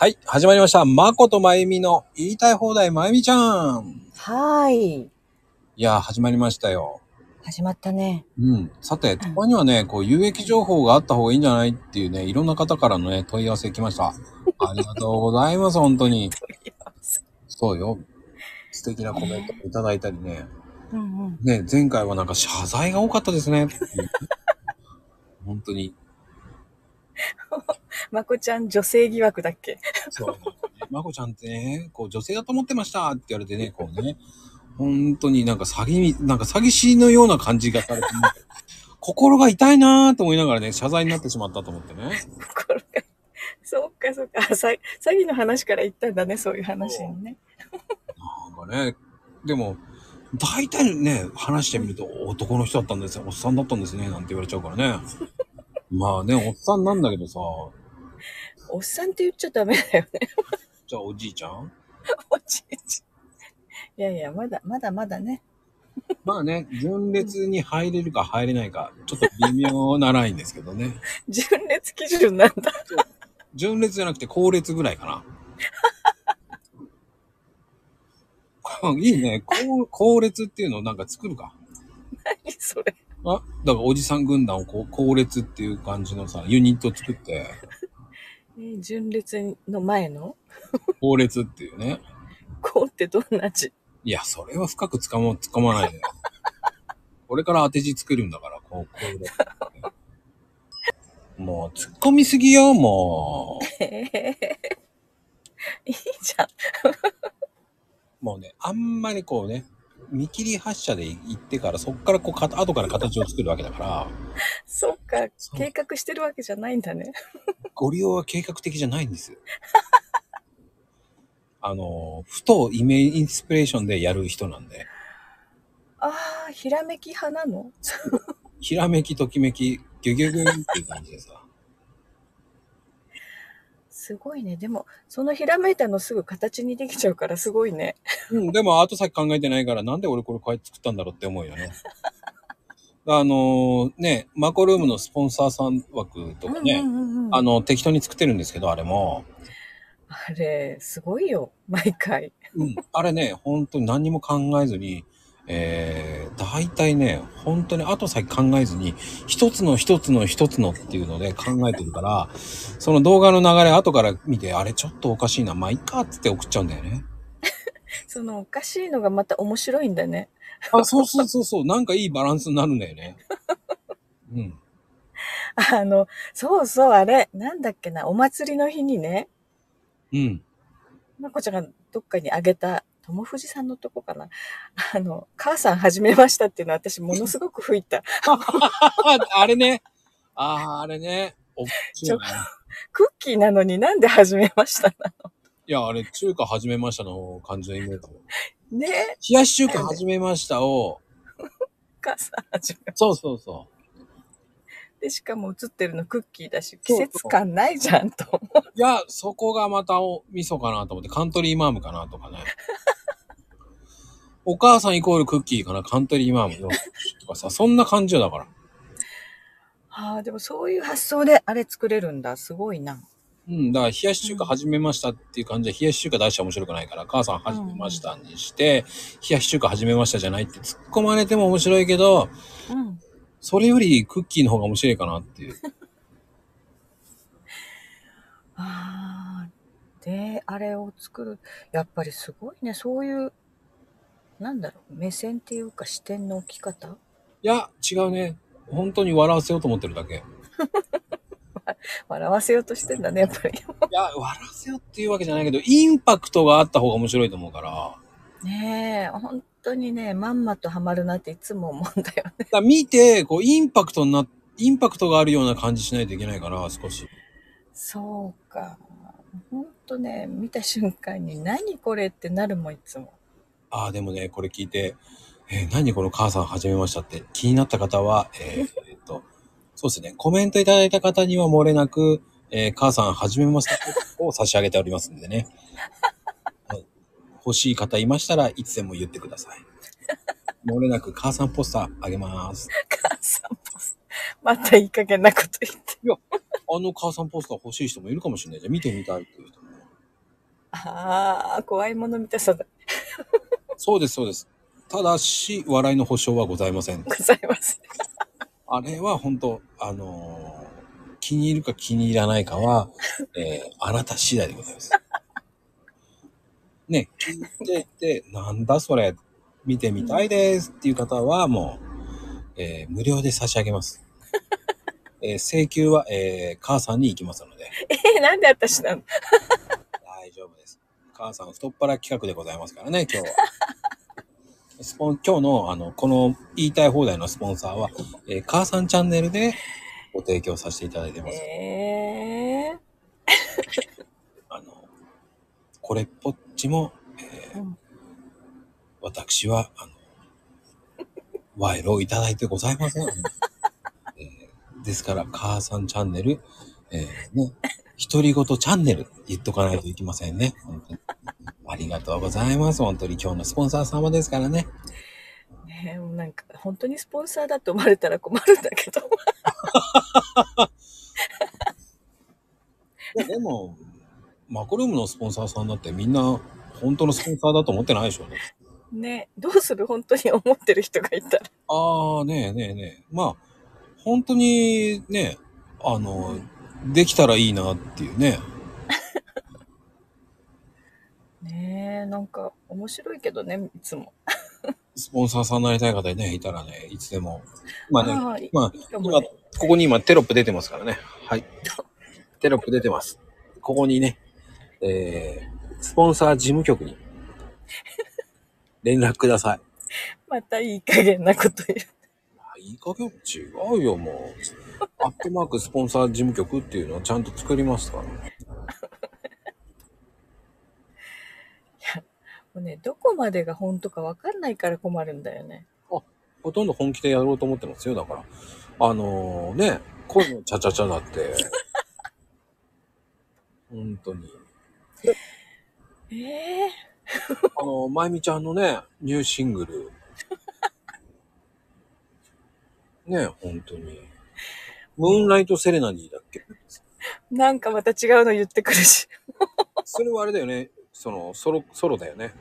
はい、始まりました。まことまゆみの言いたい放題まゆみちゃん。はーい。いやー、始まりましたよ。始まったね。うん。さて、たまにはね、こう、有益情報があった方がいいんじゃないっていうね、いろんな方からのね、問い合わせ来ました。ありがとうございます、本当に。そうよ。素敵なコメントいただいたりね。うんうん。ね、前回はなんか謝罪が多かったですね。本当に。まこちゃん女性疑惑だっけ？そう。まこちゃんってね、こう、女性だと思ってましたって言われてね、こうね、本当になんか詐欺み、なんか詐欺師のような感じがされて、ね、心が痛いなーと思いながらね、謝罪になってしまったと思ってね。心が。そうか、そうか。あさ詐欺の話から言ったんだね、そういう話にね。なんかね、でも、大体ね、話してみると男の人だったんですよ、おっさんだったんですね、なんて言われちゃうからね。まあね、おっさんなんだけどさ、おっさんって言っちゃダメだよね。じゃあおじいちゃん？おじいちゃん。いやいや、まだ、まだまだね。まあね、純烈に入れるか入れないか、ちょっと微妙なラインですけどね。純烈基準なんだ。純烈じゃなくて後列ぐらいかな。いいね。後後列っていうのをなんか作るか。何それ。あ、だからおじさん軍団をこう後列っていう感じのさ、ユニット作って、えー純烈の前の？後列っていうね。こうってどんな字いや、それは深くつかま、つかまないで。これから当て字作るんだから、こう、後列ってね。もう、突っ込みすぎよ、もう。いいじゃん。もうね、あんまりこうね、見切り発車で行ってから、そっからこう、か後から形を作るわけだから、そっか計画してるわけじゃないんだね。ご利用は計画的じゃないんですよ。あの、ふとイメージインスピレーションでやる人なんで、ああ、ひらめき派なの？ひらめき、ときめき、ギュギュギュンっていう感じでさ。すごいね。でも、そのひらめいたのすぐ形にできちゃうからすごいね。うん、でも後先考えてないから、なんで俺これこうやって作ったんだろうって思うよね。あのね、マコルームのスポンサーさん枠とかね、あの、適当に作ってるんですけど、あれも。あれ、すごいよ。毎回。うん、あれね、本当に何にも考えずに、えー、大体ね、本当に後先考えずに、一つの一つの一つのっていうので考えてるから、その動画の流れ後から見て、あれちょっとおかしいな、まあいいかっつって送っちゃうんだよね。そのおかしいのがまた面白いんだね。あ、そうそうそうそう、なんかいいバランスになるんだよね。うん。あの、そうそう、あれ、なんだっけな、お祭りの日にね、うん。まこちゃんがどっかにあげた、友藤さんのとこかな。あの、母さん始めましたっていうのは私ものすごく吹いた。あれね。ああ、あれね。おっきいよね。クッキーなのになんで始めましたなの？いや、あれ、中華始めましたの感じのイメージ。ね冷やし中華始めましたを、母さん始めそうそうそう。で、しかも映ってるのクッキーだし、季節感ないじゃんと。いや、そこがまたお味噌かなと思って、カントリーマームかなとかね。お母さんイコールクッキーかな、カントリーマームの。とかさ、そんな感じよだから。ああ、でもそういう発想であれ作れるんだ。すごいな。うん、だから冷やし中華始めましたっていう感じで、冷やし中華出して面白くないから、母さん始めましたにして、冷やし中華始めましたじゃないって突っ込まれても面白いけど、うん。それよりクッキーの方が面白いかなっていう。ああ、で、あれを作る。やっぱりすごいね。そういう、なんだろう、目線っていうか視点の置き方？いや、違うね。本当に笑わせようと思ってるだけ。い笑わせようとしてんだね、やっぱり。や、笑わせようっていうわけじゃないけど、インパクトがあった方が面白いと思うから。ねえ、本当にね、まんまとハマるなっていつも思うんだよね。だ見て、こう、インパクトにな、インパクトがあるような感じしないといけないから、少し。そうか。本当ね、見た瞬間に何これってなるもん、いつも。ああ、でもね、これ聞いて、えー何この母さん始めましたって気になった方は、えー えーっと、そうですね、コメントいただいた方には漏れなく、えー母さん始めましたを差し上げておりますんでね。はい欲しい方いましたらいつでも言ってください。漏れなく母さんポスターあげます。母さんポスまたいい加減なこと言って。あの母さんポスター欲しい人もいるかもしれないじゃん。見てみたいっていう人も。ああ、怖いもの見たさだ。そうです、そうです。ただし、笑いの保証はございません。ございます。あれは本当あのー気に入るか気に入らないかは、えーあなた次第でございます。ね、聞いてて、なんだそれ、見てみたいですっていう方はもう、えー無料で差し上げます。えー請求は、えー母さんに行きますので、え、なんで私なの？母さん太っ腹企画でございますからね、今日は。スポン、今日の、あの、この言いたい放題のスポンサーは、えー母さんチャンネルでご提供させていただいてます。ええあの、これっぽっちも、えーうん私は、あの、賄賂をいただいてございません。えーですから、母さんチャンネル、えーね、独り言チャンネル言っとかないといけませんね。本当にありがとうございます。本当に今日のスポンサー様ですからね。ねえもうなんか、本当にスポンサーだと思われたら困るんだけど。いやでも、マコルームのスポンサーさんだってみんな本当のスポンサーだと思ってないでしょうね。ねどうする本当に思ってる人がいたら。ああ、ねえねえねえ。まあ、本当にね、あの、できたらいいなっていうね。ねえ、なんか面白いけどね、いつも。スポンサーさんになりたい方ね、いたらね、いつでも。まあね、あまあ、今、ここに今テロップ出てますからね。はい。テロップ出てます。ここにね、えー、スポンサー事務局に 連絡ください。またいい加減なこと言う。あいい加減違うよ、もう。アットマークスポンサー事務局っていうのはちゃんと作りますから。もうね、どこまでが本当かわかんないから困るんだよね。ほとんど本気でやろうと思ってますよ、だから。あのね、恋のチャチャチャだって。本当に。ええあの、まゆみちゃんのね、ニューシングル。ね、本当に。ムーンライトセレナニーだっけ？なんかまた違うの言ってくるし。それはあれだよね。その、ソロ、ソロだよね。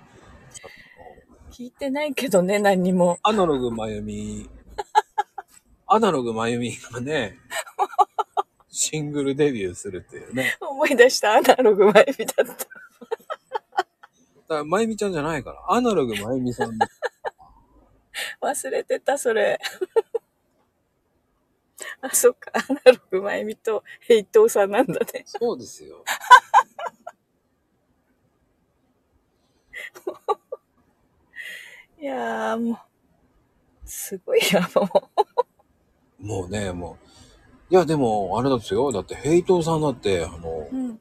聞いてないけどね、何にも。アナログまゆみ、アナログまゆみがね、シングルデビューするっていうね。思い出したアナログ前みだった。だから、まゆみちゃんじゃないから、アナログまゆみさん。忘れてた、それ。あ、そっか。アナログ前みとヘイトーさんなんだね。そうですよ。いやーもう、すごいや、ももうね、もう。いや、でも、あれですよ。だって、ヘイトーさんだって、あのう。、うん。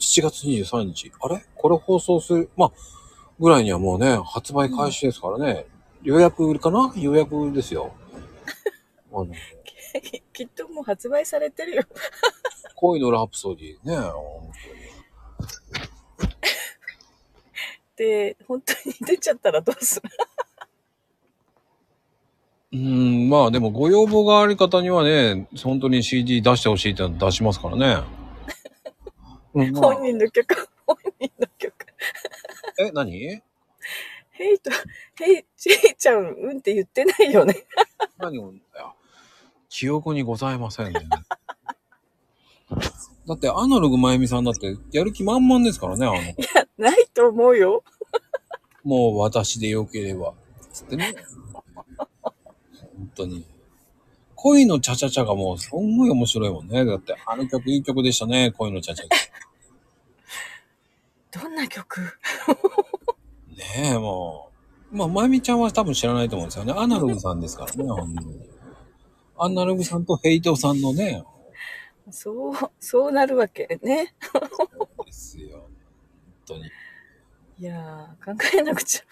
7月23日。あれ？これ放送する、まあ、ぐらいにはもうね、発売開始ですからね。予約かな？予約ですよ。あの、きっともう発売されてるよ。恋のラプソディね、本で、本当に出ちゃったらどうする？うーん、まあでもご要望がある方にはね、本当に CD 出してほしいってのは出しますからね。うん、まあ本人の曲、本人の曲。え、何？ヘイト、ヘイ、ヘイちゃん、うんって言ってないよね。何を、いや記憶にございませんね。だって、アナログまゆみさんだって、やる気満々ですからね、あの、ないと思うよ。もう私でよければ。つってね。本当に。恋のチャチャチャがもう、すんごい面白いもんね。だって、あの曲いい曲でしたね、恋のチャチャチどんな曲？ャ。ねえ、もう。まあ、まゆみちゃんは多分知らないと思うんですよね。アナログさんですからね、本当に。アナログさんとヘイトさんのね、そう、そうなるわけね。そうですよ。本当に。いやー、考えなくちゃ。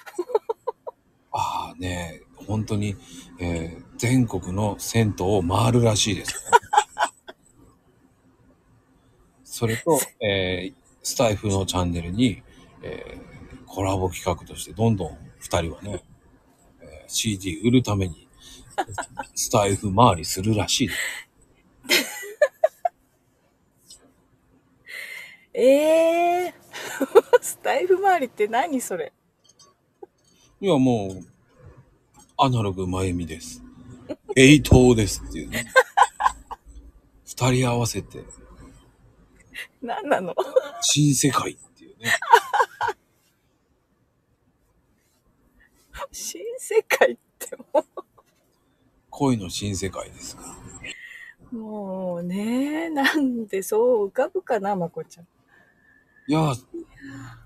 ああね、本当に、えー全国の銭湯を回るらしいです、ね。それと、えースタイフのチャンネルに、えーコラボ企画としてどんどん二人はね、えー CD 売るために、スタイフ回りするらしいです。え えー、だいぶ周りって何それ？いや、もう、アナログまゆみです。エイトーですっていうね。二人合わせて、何なの？新世界っていうね。新世界っても恋の新世界ですから。う、もうね、なんでそう浮かぶかな、まこちゃん。いや、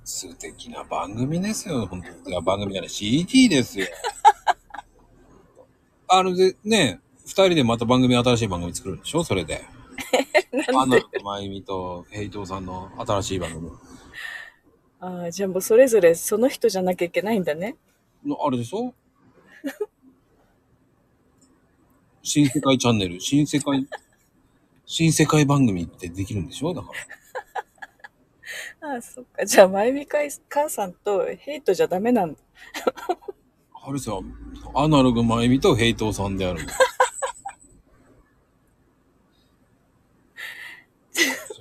素敵な番組ですよ、本当に。いや、番組じゃない、CD ですよ。あので、ね、二人でまた番組、新しい番組作るんでしょ？それで。アナログまゆみとヘイトさんの新しい番組。ああ、じゃあもうそれぞれその人じゃなきゃいけないんだね。のあれでしょ？新世界チャンネル、新世界、新世界番組ってできるんでしょ？だから。ああ、そっか。じゃあ、まゆみかい母さんとヘイトじゃダメなんだ。あれさ、アナログまゆみとヘイトさんである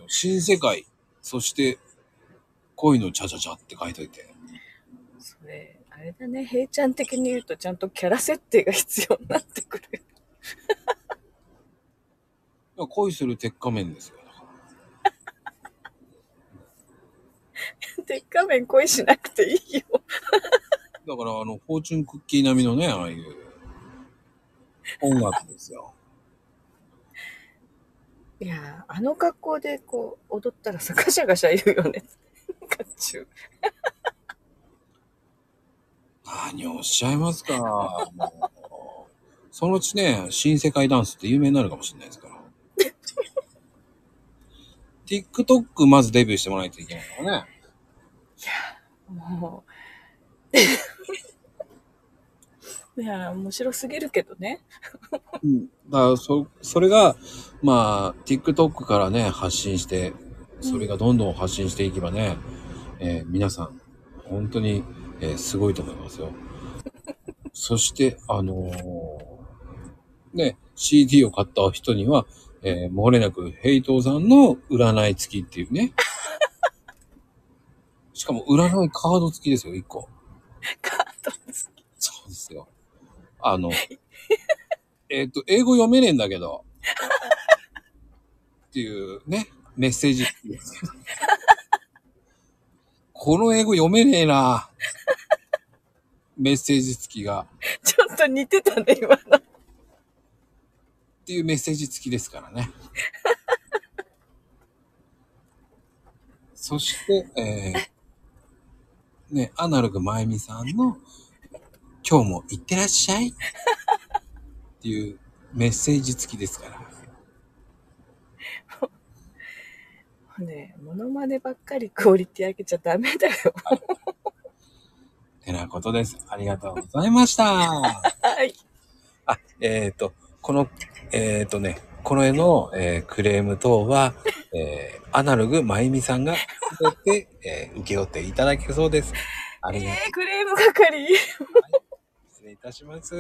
新世界、そして恋のチャチャチャって書いといて。それ、あれだね。ヘイちゃん的に言うとちゃんとキャラ設定が必要になってくる。恋する鉄仮面ですよ。だから鉄仮面恋しなくていいよ。だから、あの、フォーチュンクッキー並みのね、ああいう音楽ですよ。いやー、あの格好でこう、踊ったらさ、ガシャガシャ言うよね。甲冑。何をおっしゃいますか。もうそのうちね、新世界ダンスって有名になるかもしれないですから。TikTok まずデビューしてもらわないといけないからね。もう。いやー、面白すぎるけどね。うん。だから、そ、それが、まあ、TikTok からね、発信して、それがどんどん発信していけばね、えー皆さん、本当に、えーすごいと思いますよ。そして、あのーね、CD を買った人には、えー漏れなく、ヘイトーさんの占い付きっていうね。しかも、占いカード付きですよ、1個。カードそうですよ。あの、えっと、英語読めねえんだけど、っていうね、メッセージ付きです。この英語読めねえな。メッセージ付きが。ちょっと似てたね、今の。っていうメッセージ付きですからね。そして、えー、ね、アナログまゆみさんの、今日もいってらっしゃいっていうメッセージ付きですから。ねモノマネばっかりクオリティ上げちゃダメだよ。てなことです。ありがとうございました。はい。あ、えっ、と、この、えっ、とね、この絵の、えークレーム等は、えーアナログまゆみさんが全て、えー受け負っていただけそうです。ありがとうえー、クレーム係。失礼いたします。